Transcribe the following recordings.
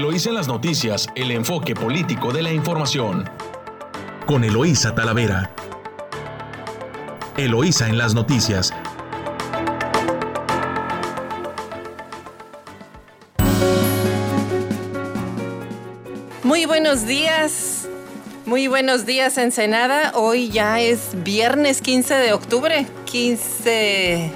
Eloísa en las noticias, el enfoque político de la información. Con Eloísa Talavera. Eloísa en las noticias. Muy buenos días. Muy buenos días, Ensenada. Hoy ya es viernes 15 de octubre. 15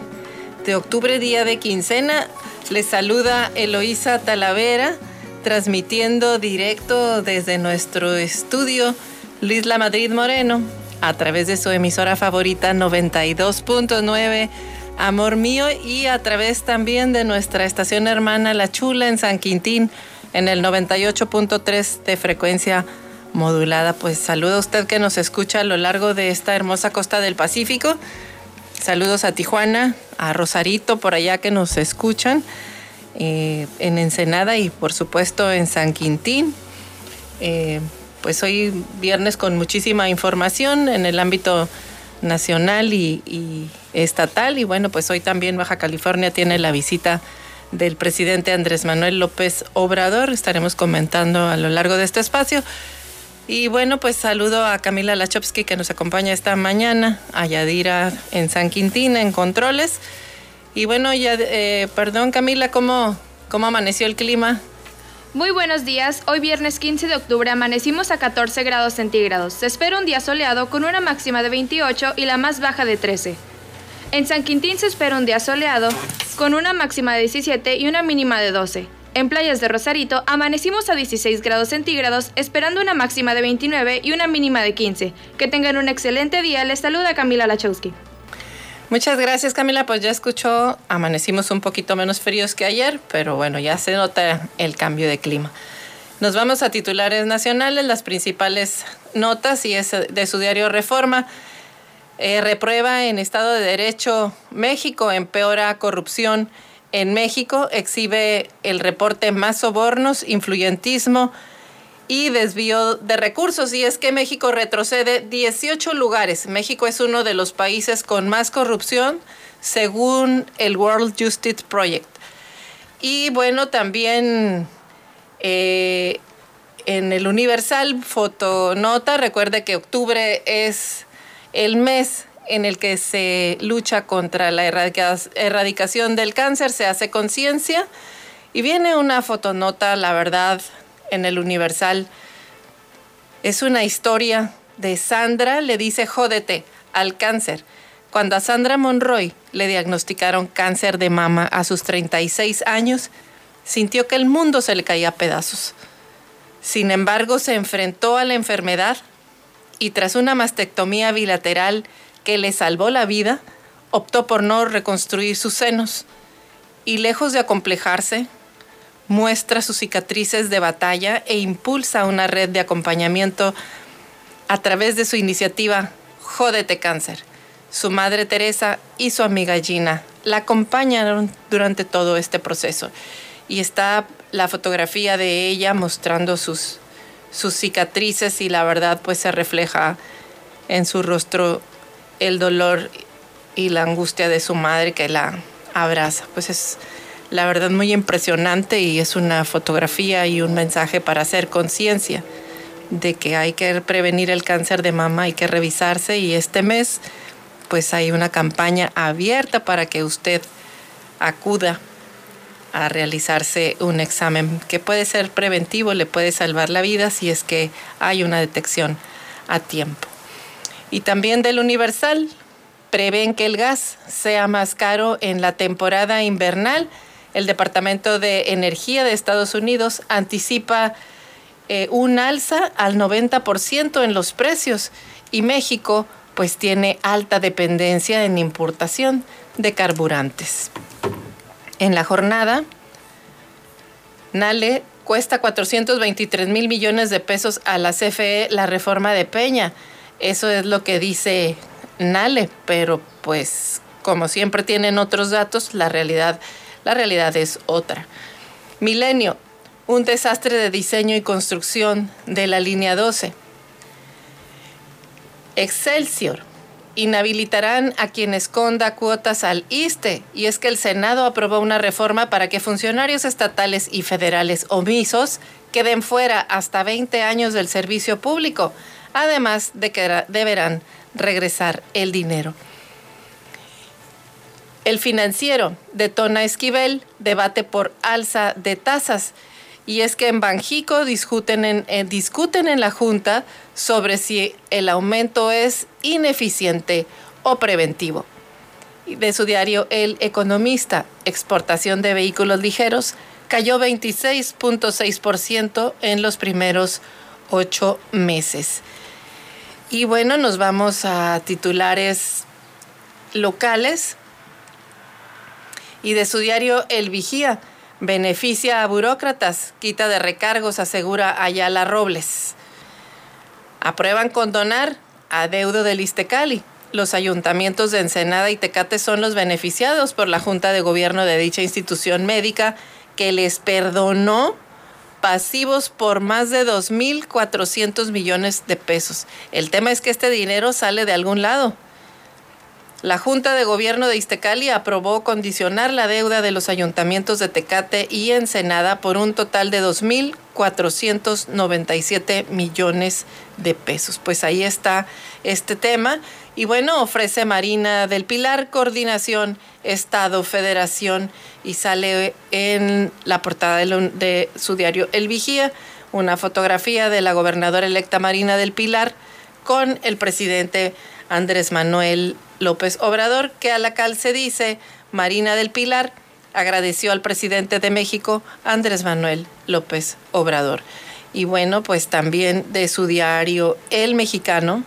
de octubre, día de quincena. Les saluda Eloísa Talavera transmitiendo directo desde nuestro estudio Lisla Madrid Moreno a través de su emisora favorita 92.9 Amor Mío y a través también de nuestra estación hermana La Chula en San Quintín en el 98.3 de frecuencia modulada. Pues saluda a usted que nos escucha a lo largo de esta hermosa costa del Pacífico. Saludos a Tijuana, a Rosarito por allá que nos escuchan eh, en Ensenada y por supuesto en San Quintín. Eh, pues hoy viernes con muchísima información en el ámbito nacional y, estatal y bueno, pues hoy también Baja California tiene la visita del presidente Andrés Manuel López Obrador. Estaremos comentando a lo largo de este espacio. Y bueno, pues saludo a Camila Lachowski que nos acompaña esta mañana, a Yadira en San Quintín en Controles. Y bueno, ya, eh, perdón Camila, ¿cómo, ¿cómo amaneció el clima? Muy buenos días, hoy viernes 15 de octubre amanecimos a 14 grados centígrados. Se espera un día soleado con una máxima de 28 y la más baja de 13. En San Quintín se espera un día soleado con una máxima de 17 y una mínima de 12. En playas de Rosarito amanecimos a 16 grados centígrados esperando una máxima de 29 y una mínima de 15. Que tengan un excelente día, les saluda Camila Lachowski. Muchas gracias Camila, pues ya escuchó, amanecimos un poquito menos fríos que ayer, pero bueno, ya se nota el cambio de clima. Nos vamos a titulares nacionales, las principales notas y es de su diario Reforma. Eh, reprueba en Estado de Derecho México, empeora corrupción en México, exhibe el reporte más sobornos, influyentismo, y desvío de recursos. Y es que México retrocede 18 lugares. México es uno de los países con más corrupción según el World Justice Project. Y bueno, también eh, en el Universal Fotonota, recuerde que octubre es el mes en el que se lucha contra la erradicación del cáncer, se hace conciencia. Y viene una fotonota, la verdad, en el Universal. Es una historia de Sandra, le dice jódete al cáncer. Cuando a Sandra Monroy le diagnosticaron cáncer de mama a sus 36 años, sintió que el mundo se le caía a pedazos. Sin embargo, se enfrentó a la enfermedad y tras una mastectomía bilateral que le salvó la vida, optó por no reconstruir sus senos y lejos de acomplejarse, muestra sus cicatrices de batalla e impulsa una red de acompañamiento a través de su iniciativa Jódete Cáncer. Su madre Teresa y su amiga Gina la acompañaron durante todo este proceso. Y está la fotografía de ella mostrando sus, sus cicatrices y la verdad pues se refleja en su rostro el dolor y la angustia de su madre que la abraza. Pues es la verdad muy impresionante y es una fotografía y un mensaje para hacer conciencia de que hay que prevenir el cáncer de mama, hay que revisarse y este mes pues hay una campaña abierta para que usted acuda a realizarse un examen que puede ser preventivo, le puede salvar la vida si es que hay una detección a tiempo. Y también del Universal, prevén que el gas sea más caro en la temporada invernal el Departamento de Energía de Estados Unidos anticipa eh, un alza al 90% en los precios y México pues tiene alta dependencia en importación de carburantes. En la jornada, Nale cuesta 423 mil millones de pesos a la CFE la reforma de Peña. Eso es lo que dice Nale, pero pues como siempre tienen otros datos, la realidad la realidad es otra. Milenio, un desastre de diseño y construcción de la línea 12. Excelsior, inhabilitarán a quien esconda cuotas al ISTE. Y es que el Senado aprobó una reforma para que funcionarios estatales y federales omisos queden fuera hasta 20 años del servicio público, además de que deberán regresar el dinero. El financiero detona Esquivel debate por alza de tasas. Y es que en Banjico discuten en, eh, discuten en la Junta sobre si el aumento es ineficiente o preventivo. De su diario El Economista, exportación de vehículos ligeros cayó 26.6% en los primeros ocho meses. Y bueno, nos vamos a titulares locales y de su diario El Vigía Beneficia a burócratas, quita de recargos, asegura Ayala Robles. Aprueban condonar adeudo del Istecali. Los ayuntamientos de Ensenada y Tecate son los beneficiados por la Junta de Gobierno de dicha institución médica que les perdonó pasivos por más de 2.400 millones de pesos. El tema es que este dinero sale de algún lado. La Junta de Gobierno de Iztecali aprobó condicionar la deuda de los ayuntamientos de Tecate y Ensenada por un total de 2.497 millones de pesos. Pues ahí está este tema. Y bueno, ofrece Marina del Pilar coordinación Estado, Federación y sale en la portada de, de su diario El Vigía una fotografía de la gobernadora electa Marina del Pilar con el presidente Andrés Manuel López Obrador, que a la cal se dice Marina del Pilar agradeció al presidente de México, Andrés Manuel López Obrador. Y bueno, pues también de su diario El Mexicano,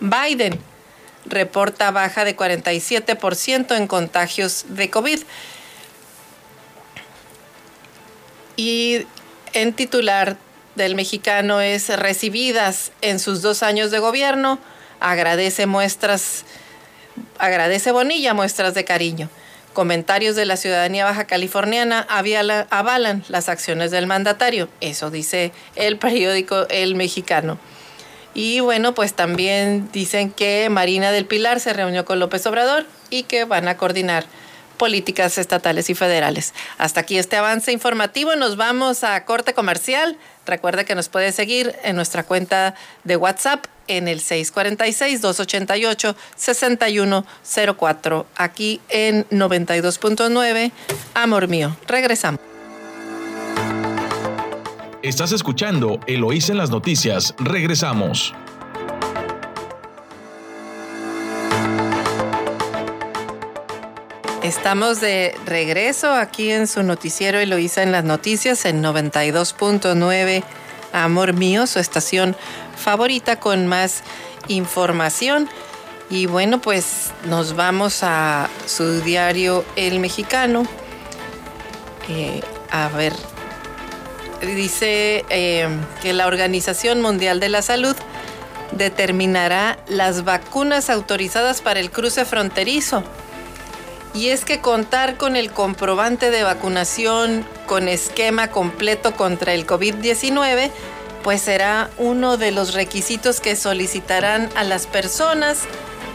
Biden reporta baja de 47% en contagios de COVID. Y en titular del mexicano es recibidas en sus dos años de gobierno agradece muestras, agradece Bonilla muestras de cariño. Comentarios de la ciudadanía baja californiana avalan las acciones del mandatario. Eso dice el periódico El Mexicano. Y bueno, pues también dicen que Marina del Pilar se reunió con López Obrador y que van a coordinar políticas estatales y federales. Hasta aquí este avance informativo. Nos vamos a corte comercial. Recuerde que nos puede seguir en nuestra cuenta de WhatsApp en el 646-288-6104, aquí en 92.9, Amor Mío. Regresamos. Estás escuchando Eloís en las noticias. Regresamos. Estamos de regreso aquí en su noticiero Eloísa en las noticias en 92.9 Amor Mío, su estación favorita con más información. Y bueno, pues nos vamos a su diario El Mexicano. Eh, a ver, dice eh, que la Organización Mundial de la Salud determinará las vacunas autorizadas para el cruce fronterizo. Y es que contar con el comprobante de vacunación con esquema completo contra el COVID-19 pues será uno de los requisitos que solicitarán a las personas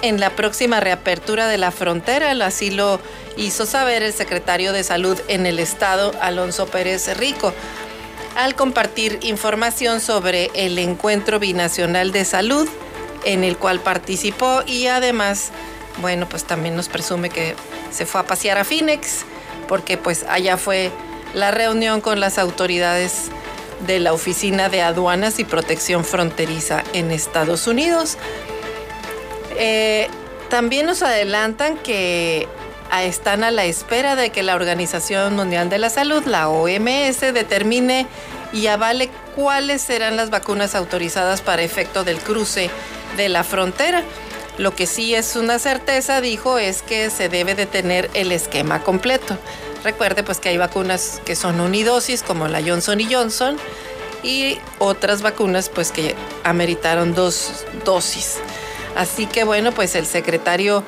en la próxima reapertura de la frontera. Así lo hizo saber el secretario de Salud en el estado, Alonso Pérez Rico, al compartir información sobre el encuentro binacional de salud en el cual participó y además, bueno, pues también nos presume que se fue a pasear a Phoenix porque pues allá fue la reunión con las autoridades de la Oficina de Aduanas y Protección Fronteriza en Estados Unidos. Eh, también nos adelantan que están a la espera de que la Organización Mundial de la Salud, la OMS, determine y avale cuáles serán las vacunas autorizadas para efecto del cruce de la frontera. Lo que sí es una certeza, dijo, es que se debe de tener el esquema completo. Recuerde pues que hay vacunas que son unidosis como la Johnson y Johnson y otras vacunas pues que ameritaron dos dosis. Así que bueno, pues el secretario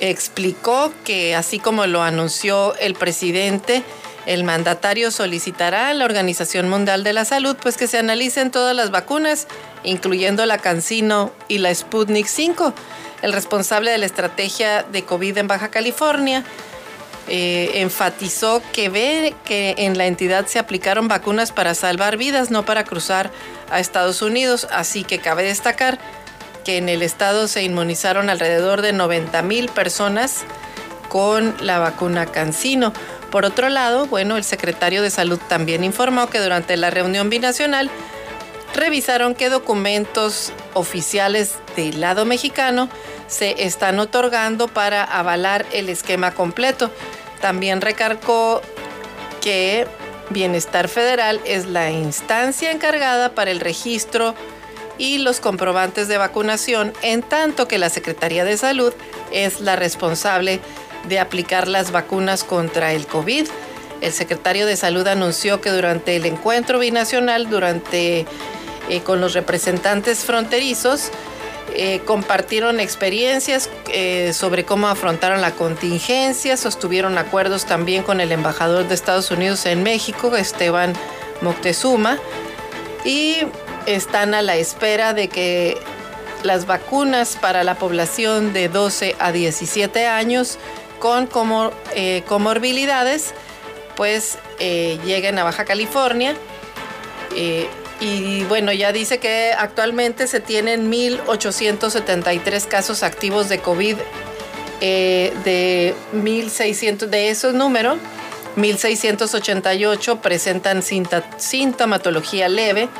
explicó que así como lo anunció el presidente, el mandatario solicitará a la Organización Mundial de la Salud pues que se analicen todas las vacunas incluyendo la Cancino y la Sputnik 5. El responsable de la estrategia de COVID en Baja California eh, enfatizó que ve que en la entidad se aplicaron vacunas para salvar vidas, no para cruzar a Estados Unidos. Así que cabe destacar que en el estado se inmunizaron alrededor de 90 mil personas con la vacuna Cancino. Por otro lado, bueno, el secretario de Salud también informó que durante la reunión binacional revisaron qué documentos oficiales del lado mexicano se están otorgando para avalar el esquema completo. También recargó que Bienestar Federal es la instancia encargada para el registro y los comprobantes de vacunación, en tanto que la Secretaría de Salud es la responsable de aplicar las vacunas contra el COVID. El secretario de Salud anunció que durante el encuentro binacional, durante eh, con los representantes fronterizos, eh, compartieron experiencias eh, sobre cómo afrontaron la contingencia, sostuvieron acuerdos también con el embajador de Estados Unidos en México, Esteban Moctezuma, y están a la espera de que las vacunas para la población de 12 a 17 años con eh, comorbilidades pues lleguen a Baja California. Y bueno, ya dice que actualmente se tienen 1.873 casos activos de COVID. Eh, de 1.600, de esos números, 1.688 presentan sintomatología leve,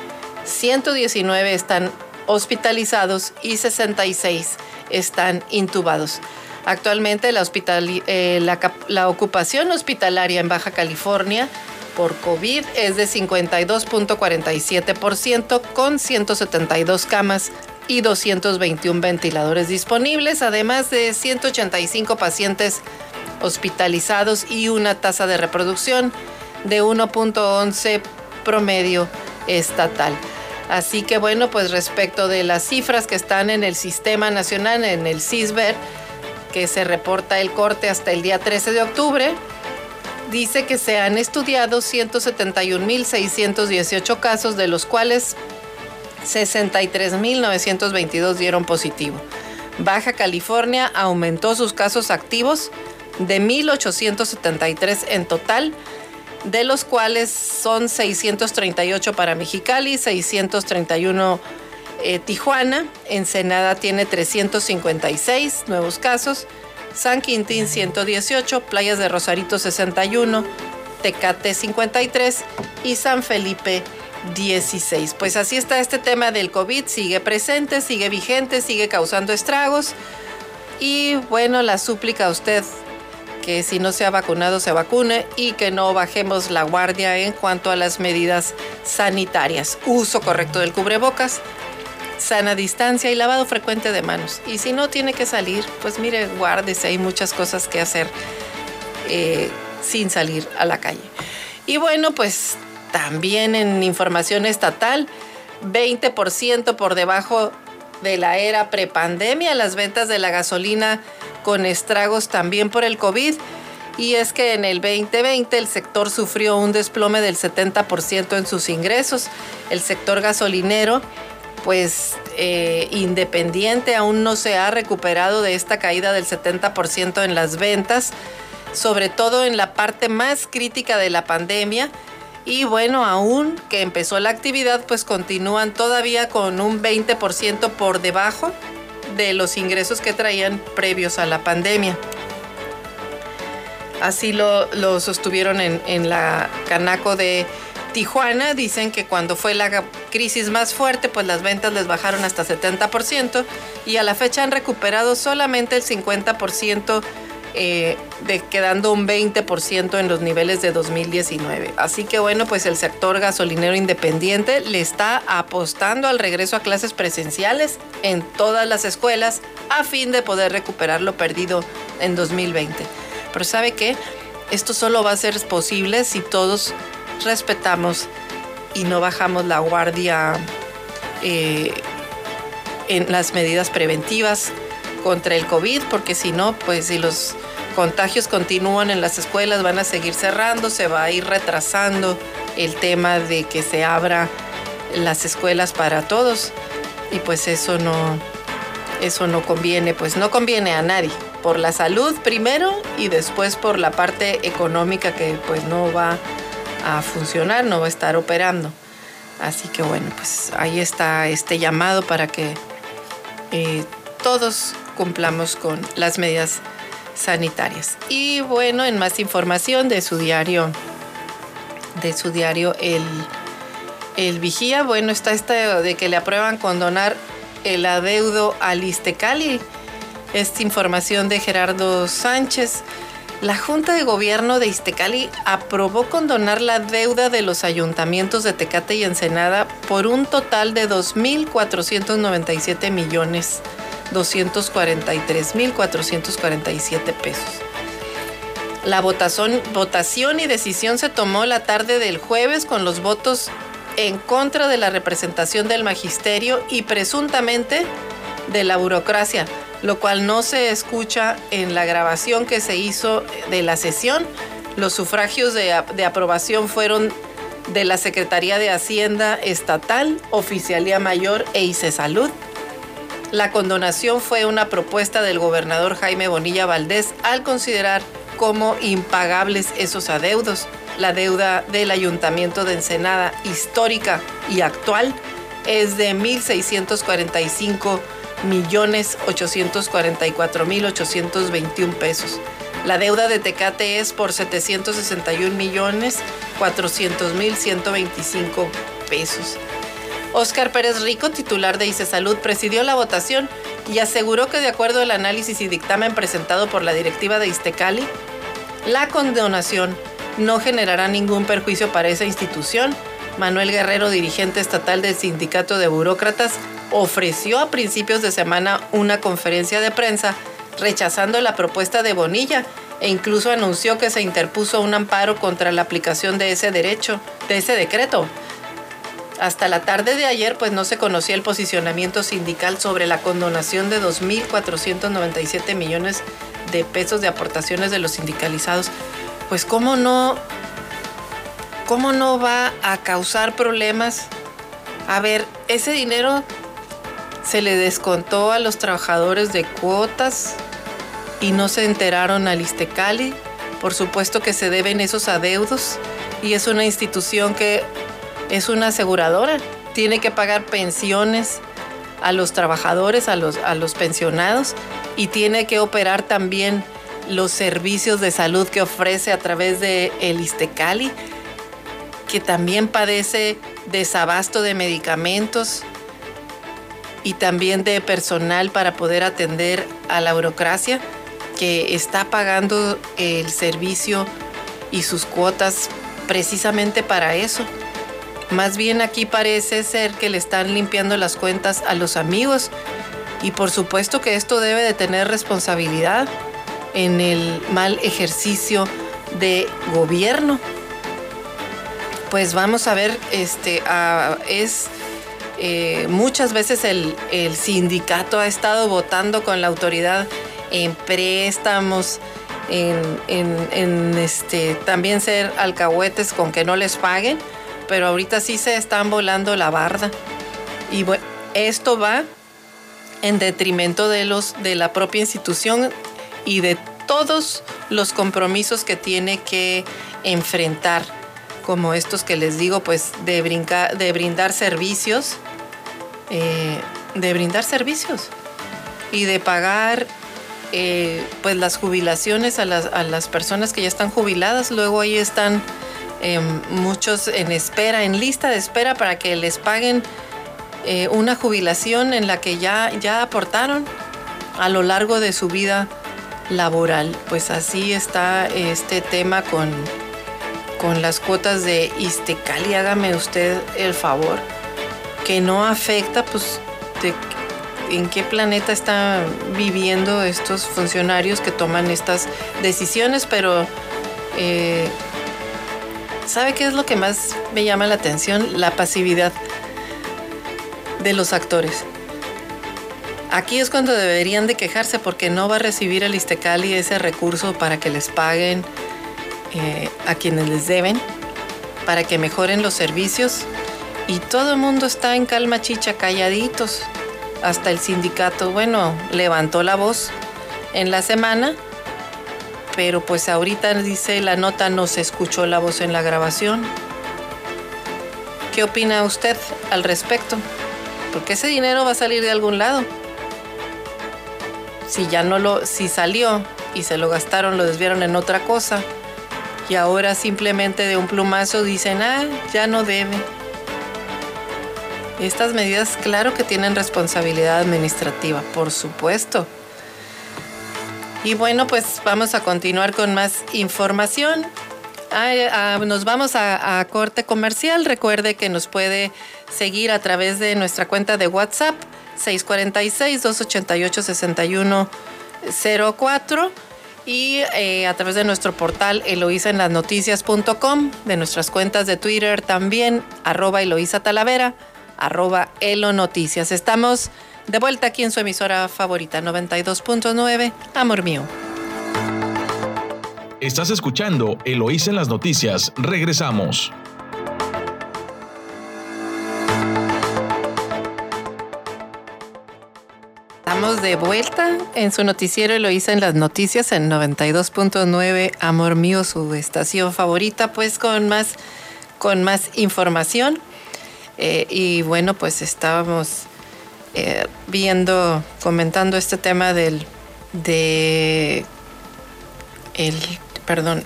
119 están hospitalizados y 66 están intubados. Actualmente eh, la ocupación hospitalaria en Baja California por COVID es de 52.47% con 172 camas y 221 ventiladores disponibles, además de 185 pacientes hospitalizados y una tasa de reproducción de 1.11 promedio estatal. Así que bueno, pues respecto de las cifras que están en el Sistema Nacional, en el CISBER, que se reporta el corte hasta el día 13 de octubre, dice que se han estudiado 171.618 casos, de los cuales 63.922 dieron positivo. Baja California aumentó sus casos activos de 1.873 en total, de los cuales son 638 para Mexicali, 631 eh, Tijuana, Ensenada tiene 356 nuevos casos, San Quintín 118, Playas de Rosarito 61, Tecate 53 y San Felipe 16. Pues así está este tema del COVID, sigue presente, sigue vigente, sigue causando estragos. Y bueno, la súplica a usted que si no se ha vacunado se vacune y que no bajemos la guardia en cuanto a las medidas sanitarias. Uso correcto del cubrebocas, sana distancia y lavado frecuente de manos. Y si no tiene que salir, pues mire, guárdese, hay muchas cosas que hacer eh, sin salir a la calle. Y bueno, pues también en información estatal, 20% por debajo de la era prepandemia, las ventas de la gasolina con estragos también por el COVID. Y es que en el 2020 el sector sufrió un desplome del 70% en sus ingresos. El sector gasolinero pues eh, independiente aún no se ha recuperado de esta caída del 70% en las ventas, sobre todo en la parte más crítica de la pandemia. Y bueno, aún que empezó la actividad, pues continúan todavía con un 20% por debajo de los ingresos que traían previos a la pandemia. Así lo, sostuvieron en, en la Canaco de Tijuana dicen que cuando fue la crisis más fuerte, pues las ventas les bajaron hasta 70% y a la fecha han recuperado solamente el 50%, eh, quedando un 20% en los niveles de 2019. Así que bueno, pues el sector gasolinero independiente le está apostando al regreso a clases presenciales en todas las escuelas a fin de poder recuperar lo perdido en 2020. Pero ¿sabe qué? Esto solo va a ser posible si todos respetamos y no bajamos la guardia eh, en las medidas preventivas contra el COVID, porque si no, pues si los contagios continúan en las escuelas, van a seguir cerrando, se va a ir retrasando el tema de que se abra las escuelas para todos. y pues eso no, eso no conviene, pues no conviene a nadie, por la salud primero y después por la parte económica que pues no va a funcionar, no va a estar operando. Así que bueno, pues ahí está este llamado para que eh, todos cumplamos con las medidas sanitarias. Y bueno, en más información de su diario, de su diario El, el Vigía, bueno, está este de que le aprueban condonar el adeudo al Istecali. Esta información de Gerardo Sánchez. La Junta de Gobierno de Iztecali aprobó condonar la deuda de los ayuntamientos de Tecate y Ensenada por un total de 2.497 millones 243.447 pesos. La votación, votación y decisión se tomó la tarde del jueves con los votos en contra de la representación del magisterio y presuntamente de la burocracia, lo cual no se escucha en la grabación que se hizo de la sesión. Los sufragios de, de aprobación fueron de la Secretaría de Hacienda Estatal, Oficialía Mayor e ICE Salud. La condonación fue una propuesta del gobernador Jaime Bonilla Valdés al considerar como impagables esos adeudos. La deuda del ayuntamiento de Ensenada histórica y actual es de 1.645 millones 844 mil 821 pesos. La deuda de Tecate es por 761 millones 400 mil 125 pesos. Óscar Pérez Rico, titular de ICE Salud, presidió la votación y aseguró que de acuerdo al análisis y dictamen presentado por la directiva de Istecali, la condonación no generará ningún perjuicio para esa institución. Manuel Guerrero, dirigente estatal del Sindicato de Burócratas, ofreció a principios de semana una conferencia de prensa rechazando la propuesta de Bonilla e incluso anunció que se interpuso un amparo contra la aplicación de ese derecho, de ese decreto. Hasta la tarde de ayer, pues no se conocía el posicionamiento sindical sobre la condonación de 2.497 millones de pesos de aportaciones de los sindicalizados. Pues cómo no, cómo no va a causar problemas. A ver, ese dinero se le descontó a los trabajadores de cuotas y no se enteraron al Istecali. Por supuesto que se deben esos adeudos y es una institución que es una aseguradora, tiene que pagar pensiones a los trabajadores, a los, a los pensionados y tiene que operar también los servicios de salud que ofrece a través de el Istecali, que también padece desabasto de medicamentos y también de personal para poder atender a la burocracia que está pagando el servicio y sus cuotas precisamente para eso. Más bien aquí parece ser que le están limpiando las cuentas a los amigos y por supuesto que esto debe de tener responsabilidad en el mal ejercicio de gobierno. Pues vamos a ver, este, es eh, muchas veces el, sindicato ha estado votando con la autoridad en préstamos, en, en, este, también ser alcahuetes con que no les paguen pero ahorita sí se están volando la barda. Y bueno, esto va en detrimento de, los, de la propia institución y de todos los compromisos que tiene que enfrentar, como estos que les digo, pues de, de brindar servicios, eh, de brindar servicios y de pagar eh, pues las jubilaciones a las, a las personas que ya están jubiladas, luego ahí están Em, muchos en espera, en lista de espera para que les paguen eh, una jubilación en la que ya, ya aportaron a lo largo de su vida laboral. Pues así está este tema con, con las cuotas de Istecali. Hágame usted el favor, que no afecta, pues, en qué planeta están viviendo estos funcionarios que toman estas decisiones, pero eh, ¿Sabe qué es lo que más me llama la atención? La pasividad de los actores. Aquí es cuando deberían de quejarse porque no va a recibir el Istecali ese recurso para que les paguen eh, a quienes les deben, para que mejoren los servicios y todo el mundo está en calma chicha, calladitos. Hasta el sindicato, bueno, levantó la voz en la semana, pero pues ahorita dice la nota no se escuchó la voz en la grabación. ¿Qué opina usted al respecto? Porque ese dinero va a salir de algún lado. Si ya no lo, si salió y se lo gastaron, lo desviaron en otra cosa. Y ahora simplemente de un plumazo dicen, ah, ya no debe. Estas medidas, claro que tienen responsabilidad administrativa, por supuesto. Y bueno, pues vamos a continuar con más información. Ah, nos vamos a, corte comercial. Recuerde que nos puede seguir a través de nuestra cuenta de WhatsApp 646-288-6104 y a través de nuestro portal eloisaenlasnoticias.com, de nuestras cuentas de Twitter también, arroba Eloisa Talavera arroba Elo Noticias. Estamos de vuelta aquí en su emisora favorita 92.9, Amor Mío. Estás escuchando Eloísa en las noticias. Regresamos. Estamos de vuelta en su noticiero Eloísa en las noticias en 92.9 Amor Mío, su estación favorita, pues con más, con más información. Eh, y bueno, pues estábamos eh, viendo, comentando este tema del, de, el, perdón,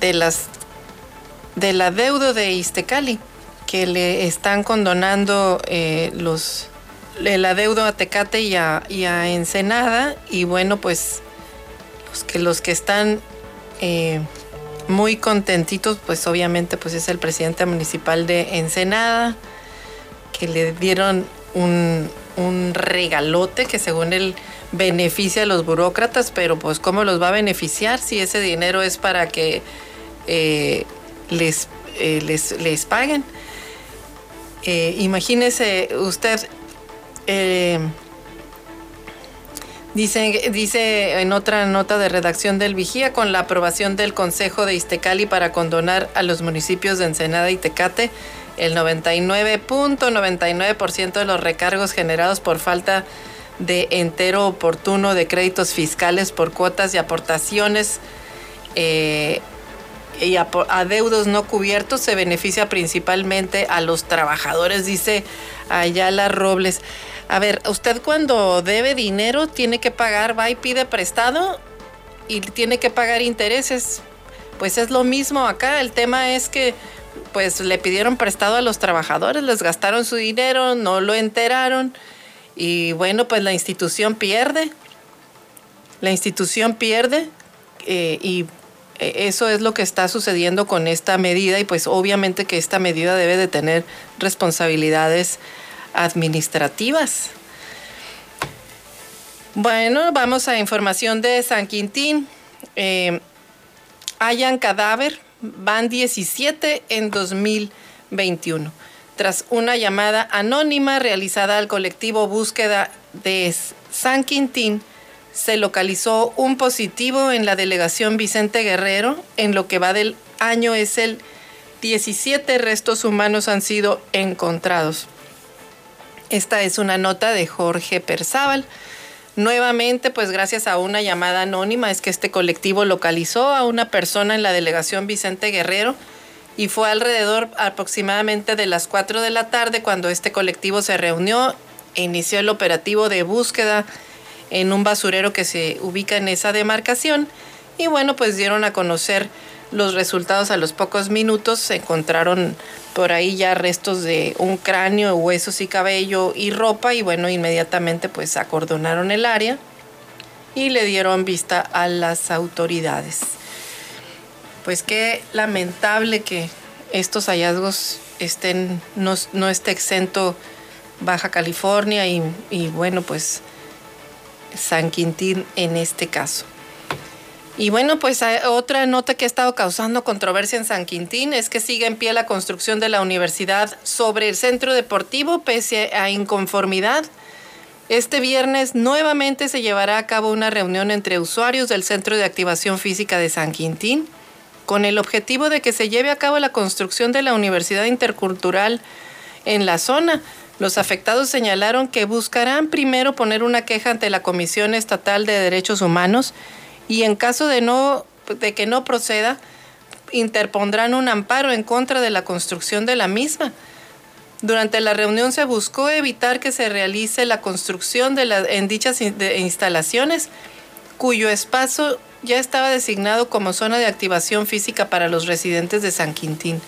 de las, del adeudo de Istecali, que le están condonando eh, los, el adeudo a Tecate y a, a Ensenada, y bueno, pues que, los que están muy contentitos, pues obviamente pues es el presidente municipal de Ensenada, que le dieron un, regalote que según él beneficia a los burócratas, pero pues cómo los va a beneficiar si ese dinero es para que eh, les, eh, les, les, paguen. Eh, imagínese usted Dice, dice en otra nota de redacción del Vigía, con la aprobación del Consejo de Iztecali para condonar a los municipios de Ensenada y Tecate el 99.99% de los recargos generados por falta de entero oportuno de créditos fiscales por cuotas y aportaciones eh, y adeudos no cubiertos se beneficia principalmente a los trabajadores, dice Ayala Robles. A ver, usted cuando debe dinero tiene que pagar, va y pide prestado y tiene que pagar intereses. Pues es lo mismo acá. El tema es que pues le pidieron prestado a los trabajadores, les gastaron su dinero, no lo enteraron y bueno, pues la institución pierde. La institución pierde eh, y eh, eso es lo que está sucediendo con esta medida y pues obviamente que esta medida debe de tener responsabilidades administrativas. Bueno, vamos a información de San Quintín. Eh, hayan cadáver, van 17 en 2021. Tras una llamada anónima realizada al colectivo Búsqueda de San Quintín, se localizó un positivo en la delegación Vicente Guerrero. En lo que va del año es el 17 restos humanos han sido encontrados. Esta es una nota de Jorge Perzábal. Nuevamente, pues gracias a una llamada anónima, es que este colectivo localizó a una persona en la delegación Vicente Guerrero y fue alrededor aproximadamente de las 4 de la tarde cuando este colectivo se reunió e inició el operativo de búsqueda en un basurero que se ubica en esa demarcación y bueno, pues dieron a conocer los resultados a los pocos minutos, se encontraron por ahí ya restos de un cráneo, huesos y cabello y ropa y bueno, inmediatamente pues acordonaron el área y le dieron vista a las autoridades. Pues qué lamentable que estos hallazgos estén, no, no esté exento Baja California y, y bueno, pues San Quintín en este caso. Y bueno, pues otra nota que ha estado causando controversia en San Quintín es que sigue en pie la construcción de la universidad sobre el centro deportivo pese a inconformidad. Este viernes nuevamente se llevará a cabo una reunión entre usuarios del Centro de Activación Física de San Quintín con el objetivo de que se lleve a cabo la construcción de la Universidad Intercultural en la zona. Los afectados señalaron que buscarán primero poner una queja ante la Comisión Estatal de Derechos Humanos y en caso de, no, de que no proceda, interpondrán un amparo en contra de la construcción de la misma. Durante la reunión se buscó evitar que se realice la construcción de la, en dichas instalaciones, cuyo espacio ya estaba designado como zona de activación física para los residentes de San Quintín.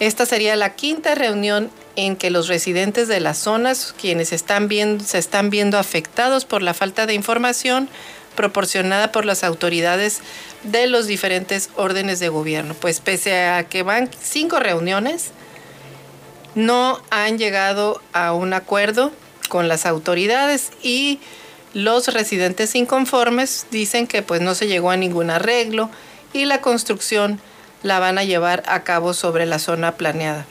Esta sería la quinta reunión en que los residentes de las zonas, quienes están viendo, se están viendo afectados por la falta de información proporcionada por las autoridades de los diferentes órdenes de gobierno. Pues pese a que van cinco reuniones, no han llegado a un acuerdo con las autoridades y los residentes inconformes dicen que pues no se llegó a ningún arreglo y la construcción la van a llevar a cabo sobre la zona planeada.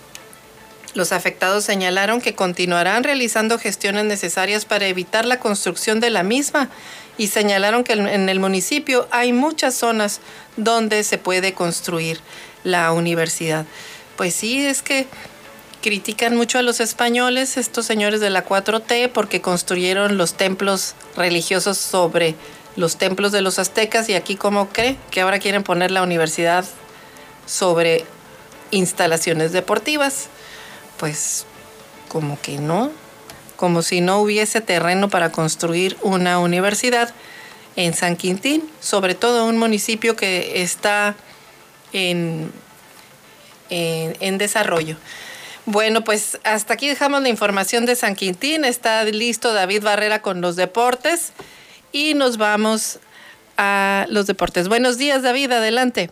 Los afectados señalaron que continuarán realizando gestiones necesarias para evitar la construcción de la misma y señalaron que en el municipio hay muchas zonas donde se puede construir la universidad. Pues sí, es que critican mucho a los españoles, estos señores de la 4T, porque construyeron los templos religiosos sobre los templos de los aztecas y aquí como cree que ahora quieren poner la universidad sobre instalaciones deportivas. Pues como que no, como si no hubiese terreno para construir una universidad en San Quintín, sobre todo un municipio que está en, en, desarrollo. Bueno, pues hasta aquí dejamos la información de San Quintín. Está listo David Barrera con los deportes y nos vamos a los deportes. Buenos días, David, adelante.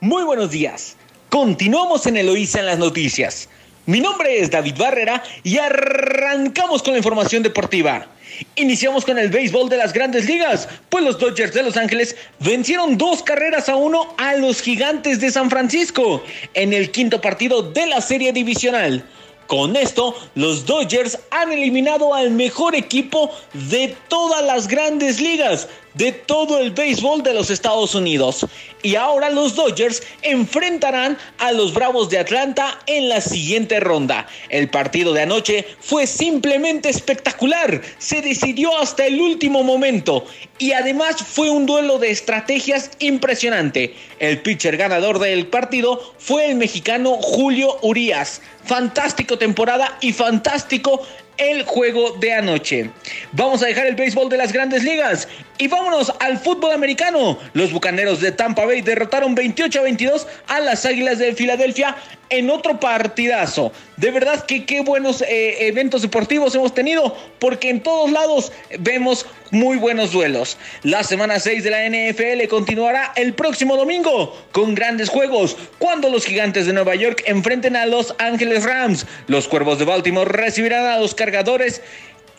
Muy buenos días. Continuamos en Eloísa en las noticias. Mi nombre es David Barrera y arrancamos con la información deportiva. Iniciamos con el béisbol de las grandes ligas, pues los Dodgers de Los Ángeles vencieron dos carreras a uno a los gigantes de San Francisco en el quinto partido de la serie divisional. Con esto, los Dodgers han eliminado al mejor equipo de todas las grandes ligas, de todo el béisbol de los Estados Unidos. Y ahora los Dodgers enfrentarán a los Bravos de Atlanta en la siguiente ronda. El partido de anoche fue simplemente espectacular. Se decidió hasta el último momento. Y además fue un duelo de estrategias impresionante. El pitcher ganador del partido fue el mexicano Julio Urias. Fantástico temporada y fantástico el juego de anoche. Vamos a dejar el béisbol de las grandes ligas y vámonos al fútbol americano. Los Bucaneros de Tampa Bay derrotaron 28 a 22 a las Águilas de Filadelfia en otro partidazo. De verdad que qué buenos eh, eventos deportivos hemos tenido porque en todos lados vemos muy buenos duelos. La semana 6 de la NFL continuará el próximo domingo con grandes juegos cuando los gigantes de Nueva York enfrenten a los Ángeles Rams. Los Cuervos de Baltimore recibirán a los cargadores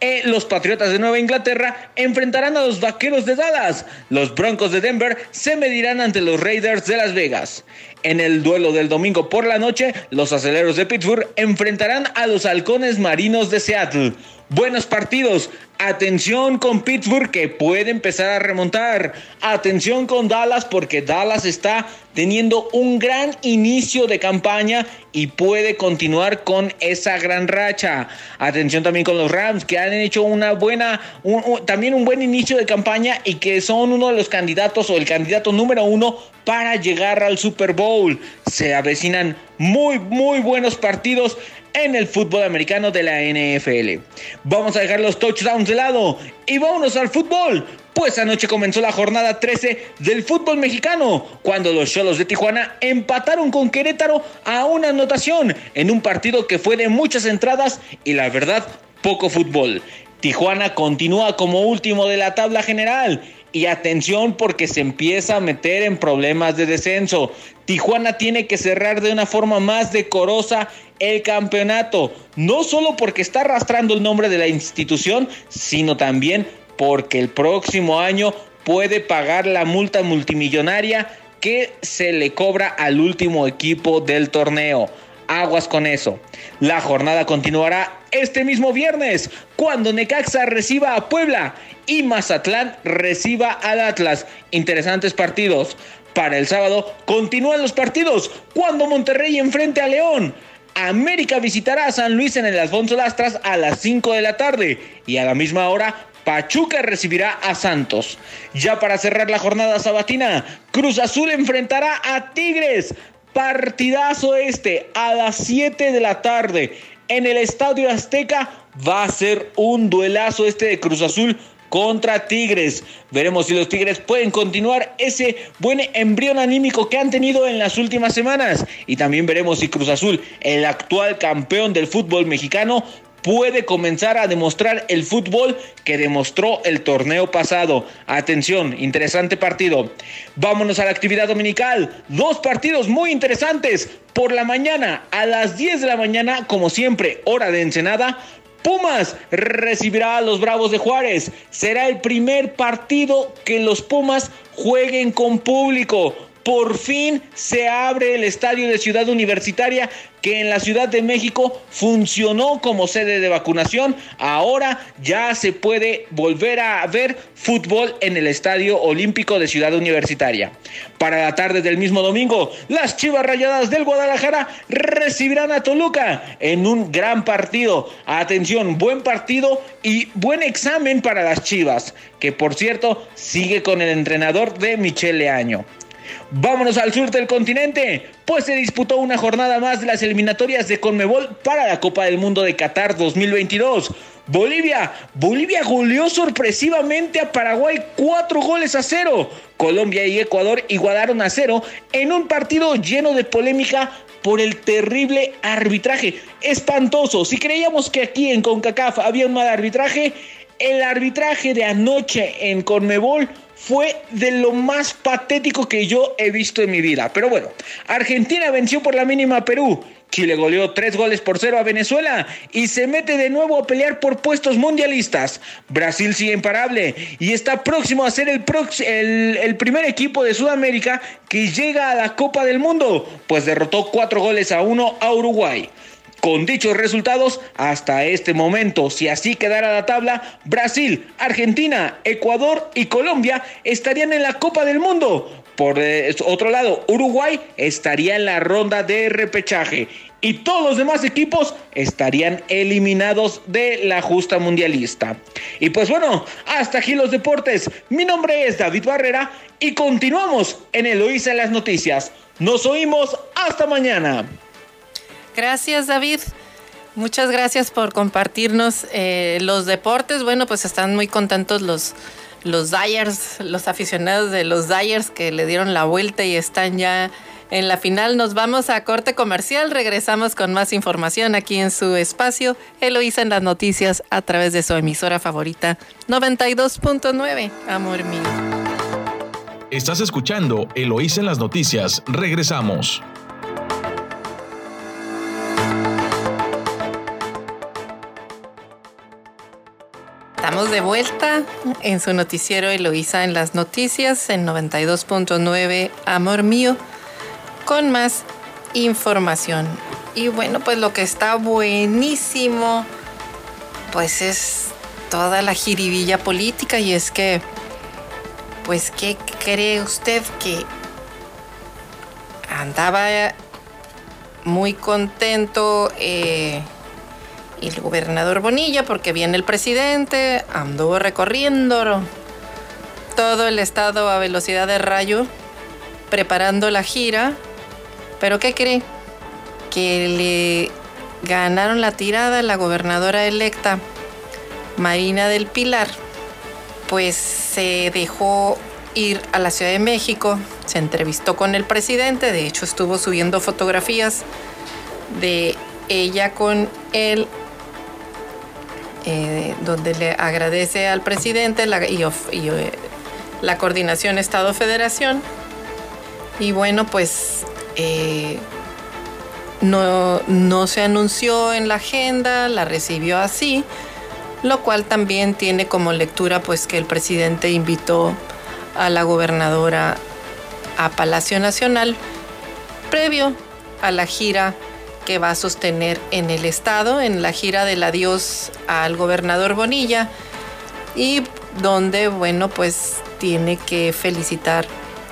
eh, los Patriotas de Nueva Inglaterra enfrentarán a los Vaqueros de Dallas. Los Broncos de Denver se medirán ante los Raiders de Las Vegas. En el duelo del domingo por la noche, los aceleros de Pittsburgh enfrentarán a los halcones marinos de Seattle. Buenos partidos. Atención con Pittsburgh que puede empezar a remontar. Atención con Dallas porque Dallas está teniendo un gran inicio de campaña y puede continuar con esa gran racha. Atención también con los Rams que han hecho una buena, también un buen inicio de campaña y que son uno de los candidatos o el candidato número uno para llegar al Super Bowl. Se avecinan muy, muy buenos partidos en el fútbol americano de la NFL. Vamos a dejar los touchdowns de lado y vámonos al fútbol. Pues anoche comenzó la jornada 13 del fútbol mexicano, cuando los Cholos de Tijuana empataron con Querétaro a una anotación en un partido que fue de muchas entradas y la verdad, poco fútbol. Tijuana continúa como último de la tabla general y atención porque se empieza a meter en problemas de descenso. Tijuana tiene que cerrar de una forma más decorosa el campeonato, no solo porque está arrastrando el nombre de la institución, sino también porque el próximo año puede pagar la multa multimillonaria que se le cobra al último equipo del torneo. Aguas con eso. La jornada continuará este mismo viernes, cuando Necaxa reciba a Puebla y Mazatlán reciba al Atlas. Interesantes partidos. Para el sábado continúan los partidos, cuando Monterrey enfrente a León. América visitará a San Luis en el Alfonso Lastras a las 5 de la tarde y a la misma hora Pachuca recibirá a Santos. Ya para cerrar la jornada sabatina, Cruz Azul enfrentará a Tigres. Partidazo este a las 7 de la tarde en el Estadio Azteca. Va a ser un duelazo este de Cruz Azul contra Tigres. Veremos si los Tigres pueden continuar ese buen embrión anímico que han tenido en las últimas semanas. Y también veremos si Cruz Azul, el actual campeón del fútbol mexicano, puede comenzar a demostrar el fútbol que demostró el torneo pasado. Atención, interesante partido. Vámonos a la actividad dominical. Dos partidos muy interesantes. Por la mañana, a las 10 de la mañana, como siempre, hora de Ensenada. Pumas recibirá a los Bravos de Juárez. Será el primer partido que los Pumas jueguen con público. Por fin se abre el estadio de Ciudad Universitaria que en la Ciudad de México funcionó como sede de vacunación. Ahora ya se puede volver a ver fútbol en el Estadio Olímpico de Ciudad Universitaria. Para la tarde del mismo domingo, las Chivas Rayadas del Guadalajara recibirán a Toluca en un gran partido. Atención, buen partido y buen examen para las Chivas, que por cierto sigue con el entrenador de Michele Año. Vámonos al sur del continente, pues se disputó una jornada más de las eliminatorias de Conmebol para la Copa del Mundo de Qatar 2022. Bolivia, Bolivia goleó sorpresivamente a Paraguay cuatro goles a cero. Colombia y Ecuador igualaron a cero en un partido lleno de polémica por el terrible arbitraje. Espantoso. Si creíamos que aquí en CONCACAF había un mal arbitraje, el arbitraje de anoche en Conmebol fue de lo más patético que yo he visto en mi vida. Pero bueno, Argentina venció por la mínima a Perú. Chile goleó tres goles por cero a Venezuela y se mete de nuevo a pelear por puestos mundialistas. Brasil sigue imparable y está próximo a ser el, primer equipo de Sudamérica que llega a la Copa del Mundo, pues derrotó cuatro goles a uno a Uruguay. Con dichos resultados, hasta este momento, si así quedara la tabla, Brasil, Argentina, Ecuador y Colombia estarían en la Copa del Mundo. Por eh, otro lado, Uruguay estaría en la ronda de repechaje y todos los demás equipos estarían eliminados de la justa mundialista. Y pues bueno, hasta aquí los deportes. Mi nombre es David Barrera y continuamos en Eloísa en las noticias. Nos oímos hasta mañana. Gracias, David. Muchas gracias por compartirnos eh, los deportes. Bueno, pues están muy contentos los, los Dyers, los aficionados de los Dyers que le dieron la vuelta y están ya en la final. Nos vamos a corte comercial. Regresamos con más información aquí en su espacio. Eloísa en las noticias a través de su emisora favorita 92.9. Amor mío. Estás escuchando Eloísa en las noticias. Regresamos. Estamos de vuelta en su noticiero Eloísa en las noticias en 92.9 Amor Mío con más información. Y bueno, pues lo que está buenísimo pues es toda la jiribilla política y es que pues ¿qué cree usted que andaba muy contento eh, el gobernador Bonilla porque viene el presidente, anduvo recorriendo todo el estado a velocidad de rayo, preparando la gira. Pero ¿qué cree? Que le ganaron la tirada la gobernadora electa, Marina del Pilar, pues se dejó ir a la Ciudad de México, se entrevistó con el presidente, de hecho estuvo subiendo fotografías de ella con el eh, donde le agradece al presidente y, eh, la coordinación Estado-Federación. Y bueno, pues eh, no, no se anunció en la agenda, la recibió así, lo cual también tiene como lectura pues que el presidente invitó a la gobernadora a Palacio Nacional previo a la gira que va a sostener en el estado, en la gira del adiós al gobernador Bonilla, y donde, bueno, pues tiene que felicitar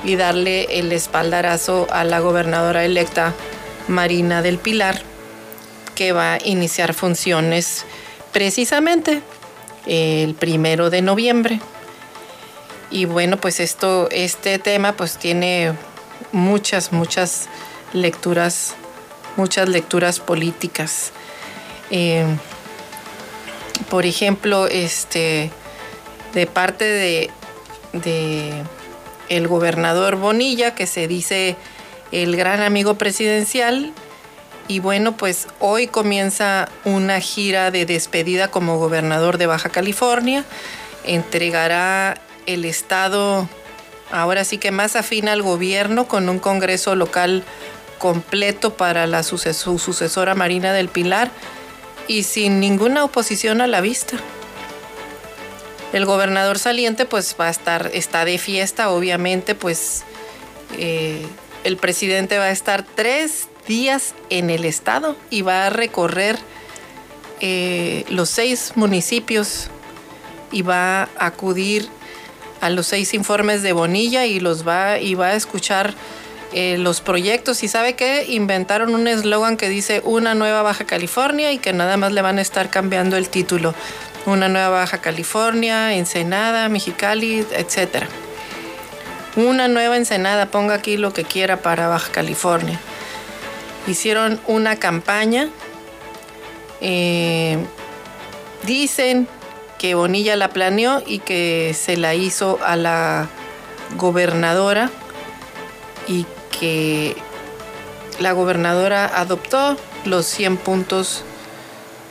y darle el espaldarazo a la gobernadora electa Marina del Pilar, que va a iniciar funciones precisamente el primero de noviembre. Y bueno, pues esto, este tema pues tiene muchas, muchas lecturas, muchas lecturas políticas. Eh, por ejemplo, este, de parte de, de el gobernador Bonilla, que se dice el gran amigo presidencial, y bueno, pues hoy comienza una gira de despedida como gobernador de Baja California. Entregará el estado ahora sí que más afín al gobierno con un congreso local completo para la su sucesora Marina del Pilar y sin ninguna oposición a la vista. El gobernador saliente pues va a estar, está de fiesta, obviamente pues eh, el presidente va a estar tres días en el estado y va a recorrer eh, los seis municipios y va a acudir a los seis informes de Bonilla y los va y va a escuchar eh, los proyectos y sabe que inventaron un eslogan que dice una nueva Baja California y que nada más le van a estar cambiando el título. Una nueva Baja California, Ensenada, Mexicali, etc. Una nueva Ensenada, ponga aquí lo que quiera para Baja California. Hicieron una campaña. Eh, dicen que Bonilla la planeó y que se la hizo a la gobernadora y que la gobernadora adoptó los 100 puntos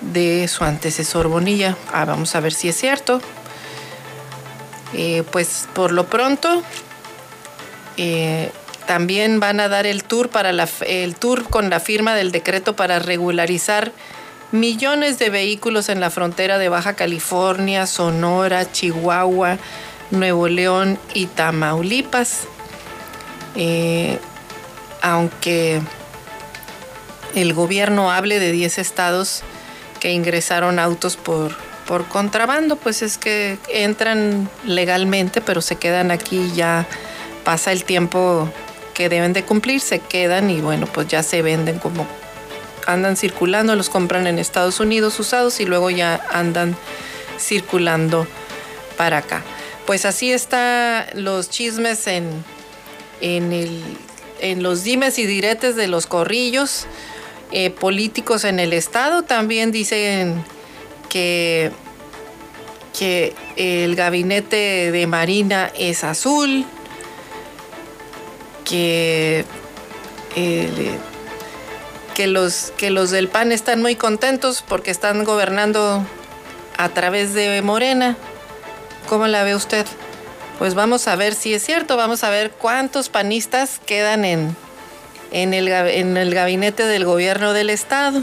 de su antecesor Bonilla. Ah, vamos a ver si es cierto. Eh, pues por lo pronto eh, también van a dar el tour para el tour con la firma del decreto para regularizar millones de vehículos en la frontera de Baja California, Sonora, Chihuahua, Nuevo León y Tamaulipas. Eh, aunque el gobierno hable de 10 estados que ingresaron autos por, por contrabando, pues es que entran legalmente, pero se quedan aquí ya pasa el tiempo que deben de cumplir, se quedan y bueno, pues ya se venden como andan circulando, los compran en Estados Unidos usados y luego ya andan circulando para acá. Pues así están los chismes en, en, el, en los dimes y diretes de los corrillos eh, políticos en el estado. También dicen que, que el gabinete de Marina es azul, que el, que los, que los del PAN están muy contentos porque están gobernando a través de Morena. ¿Cómo la ve usted? Pues vamos a ver si es cierto, vamos a ver cuántos panistas quedan en, en, el, en el gabinete del gobierno del estado.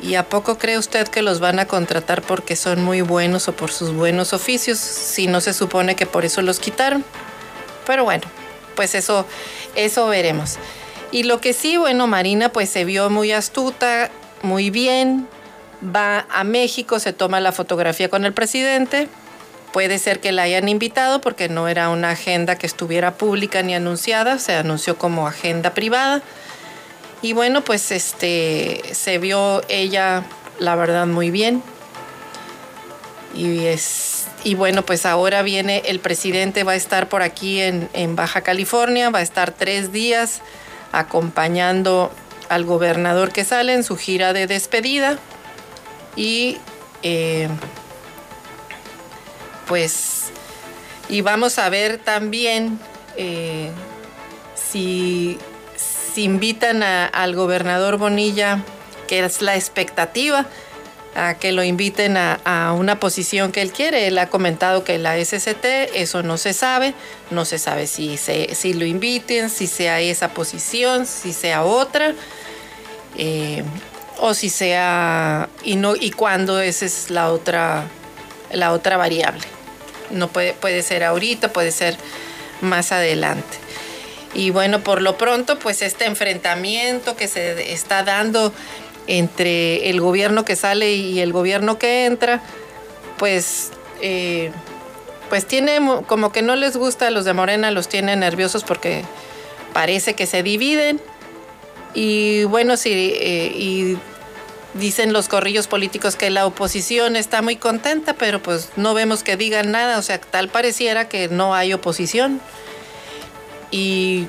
¿Y a poco cree usted que los van a contratar porque son muy buenos o por sus buenos oficios? Si no se supone que por eso los quitaron. Pero bueno, pues eso, eso veremos. Y lo que sí, bueno, Marina pues se vio muy astuta, muy bien, va a México, se toma la fotografía con el presidente. Puede ser que la hayan invitado porque no era una agenda que estuviera pública ni anunciada, se anunció como agenda privada. Y bueno, pues este se vio ella, la verdad, muy bien. Y, es, y bueno, pues ahora viene el presidente, va a estar por aquí en, Baja California, va a estar tres días acompañando al gobernador que sale en su gira de despedida y eh, pues y vamos a ver también eh, si, si, invitan al gobernador Bonilla, que es la expectativa, a que lo inviten a, una posición que él quiere. Él ha comentado que la SCT, eso no se sabe, no se sabe si, si lo inviten, si sea esa posición, si sea otra, eh, o si sea, y, no, y cuándo esa es la otra, la otra variable. No puede, puede ser ahorita, puede ser más adelante. Y bueno, por lo pronto, pues este enfrentamiento que se está dando entre el gobierno que sale y el gobierno que entra, pues, eh, pues tiene como que no les gusta a los de Morena, los tiene nerviosos porque parece que se dividen. Y bueno, sí, eh, y dicen los corrillos políticos que la oposición está muy contenta, pero pues no vemos que digan nada, o sea, tal pareciera que no hay oposición. Y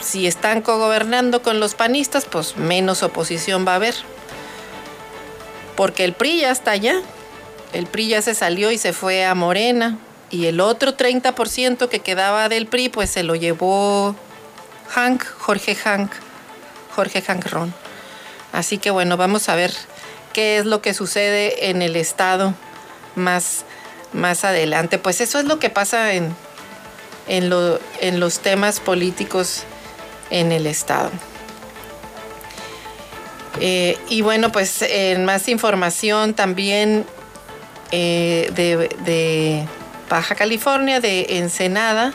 si están cogobernando con los panistas, pues menos oposición va a haber. Porque el PRI ya está allá. El PRI ya se salió y se fue a Morena. Y el otro 30% que quedaba del PRI, pues se lo llevó Hank, Jorge Hank, Jorge Hank Ron. Así que bueno, vamos a ver qué es lo que sucede en el Estado más, más adelante. Pues eso es lo que pasa en, en, los temas políticos en el Estado. Eh, y bueno, pues en más información también eh, de, Baja California, de Ensenada,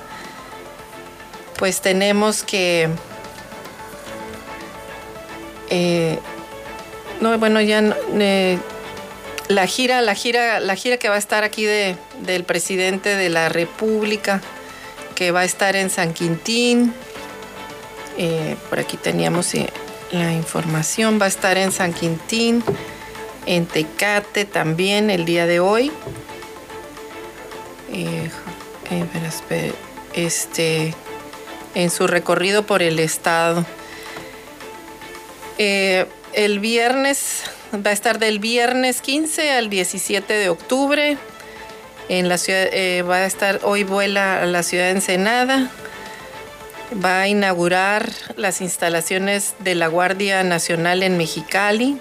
pues tenemos que... Eh, no, bueno, ya la gira, la gira, la gira que va a estar aquí de, del presidente de la República que va a estar en San Quintín. Eh, por aquí teníamos eh, la información. Va a estar en San Quintín, en Tecate también el día de hoy. Eh, este, en su recorrido por el estado. El viernes va a estar del viernes 15 al 17 de octubre en la ciudad, eh, va a estar, hoy vuela a la ciudad de Ensenada, va a inaugurar las instalaciones de la Guardia Nacional en Mexicali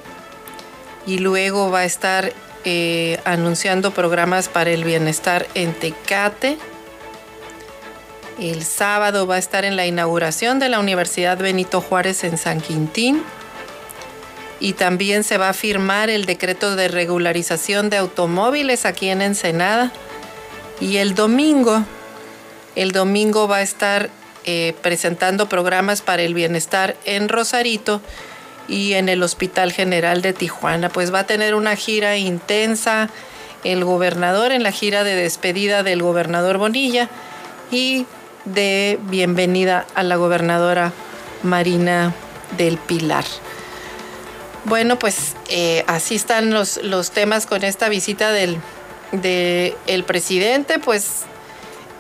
y luego va a estar eh, anunciando programas para el bienestar en Tecate. El sábado va a estar en la inauguración de la Universidad Benito Juárez en San Quintín y también se va a firmar el decreto de regularización de automóviles aquí en Ensenada. Y el domingo, el domingo va a estar eh, presentando programas para el bienestar en Rosarito y en el Hospital General de Tijuana. Pues va a tener una gira intensa el gobernador en la gira de despedida del gobernador Bonilla y de bienvenida a la gobernadora Marina del Pilar. Bueno, pues eh, así están los, los, temas con esta visita del de el presidente. Pues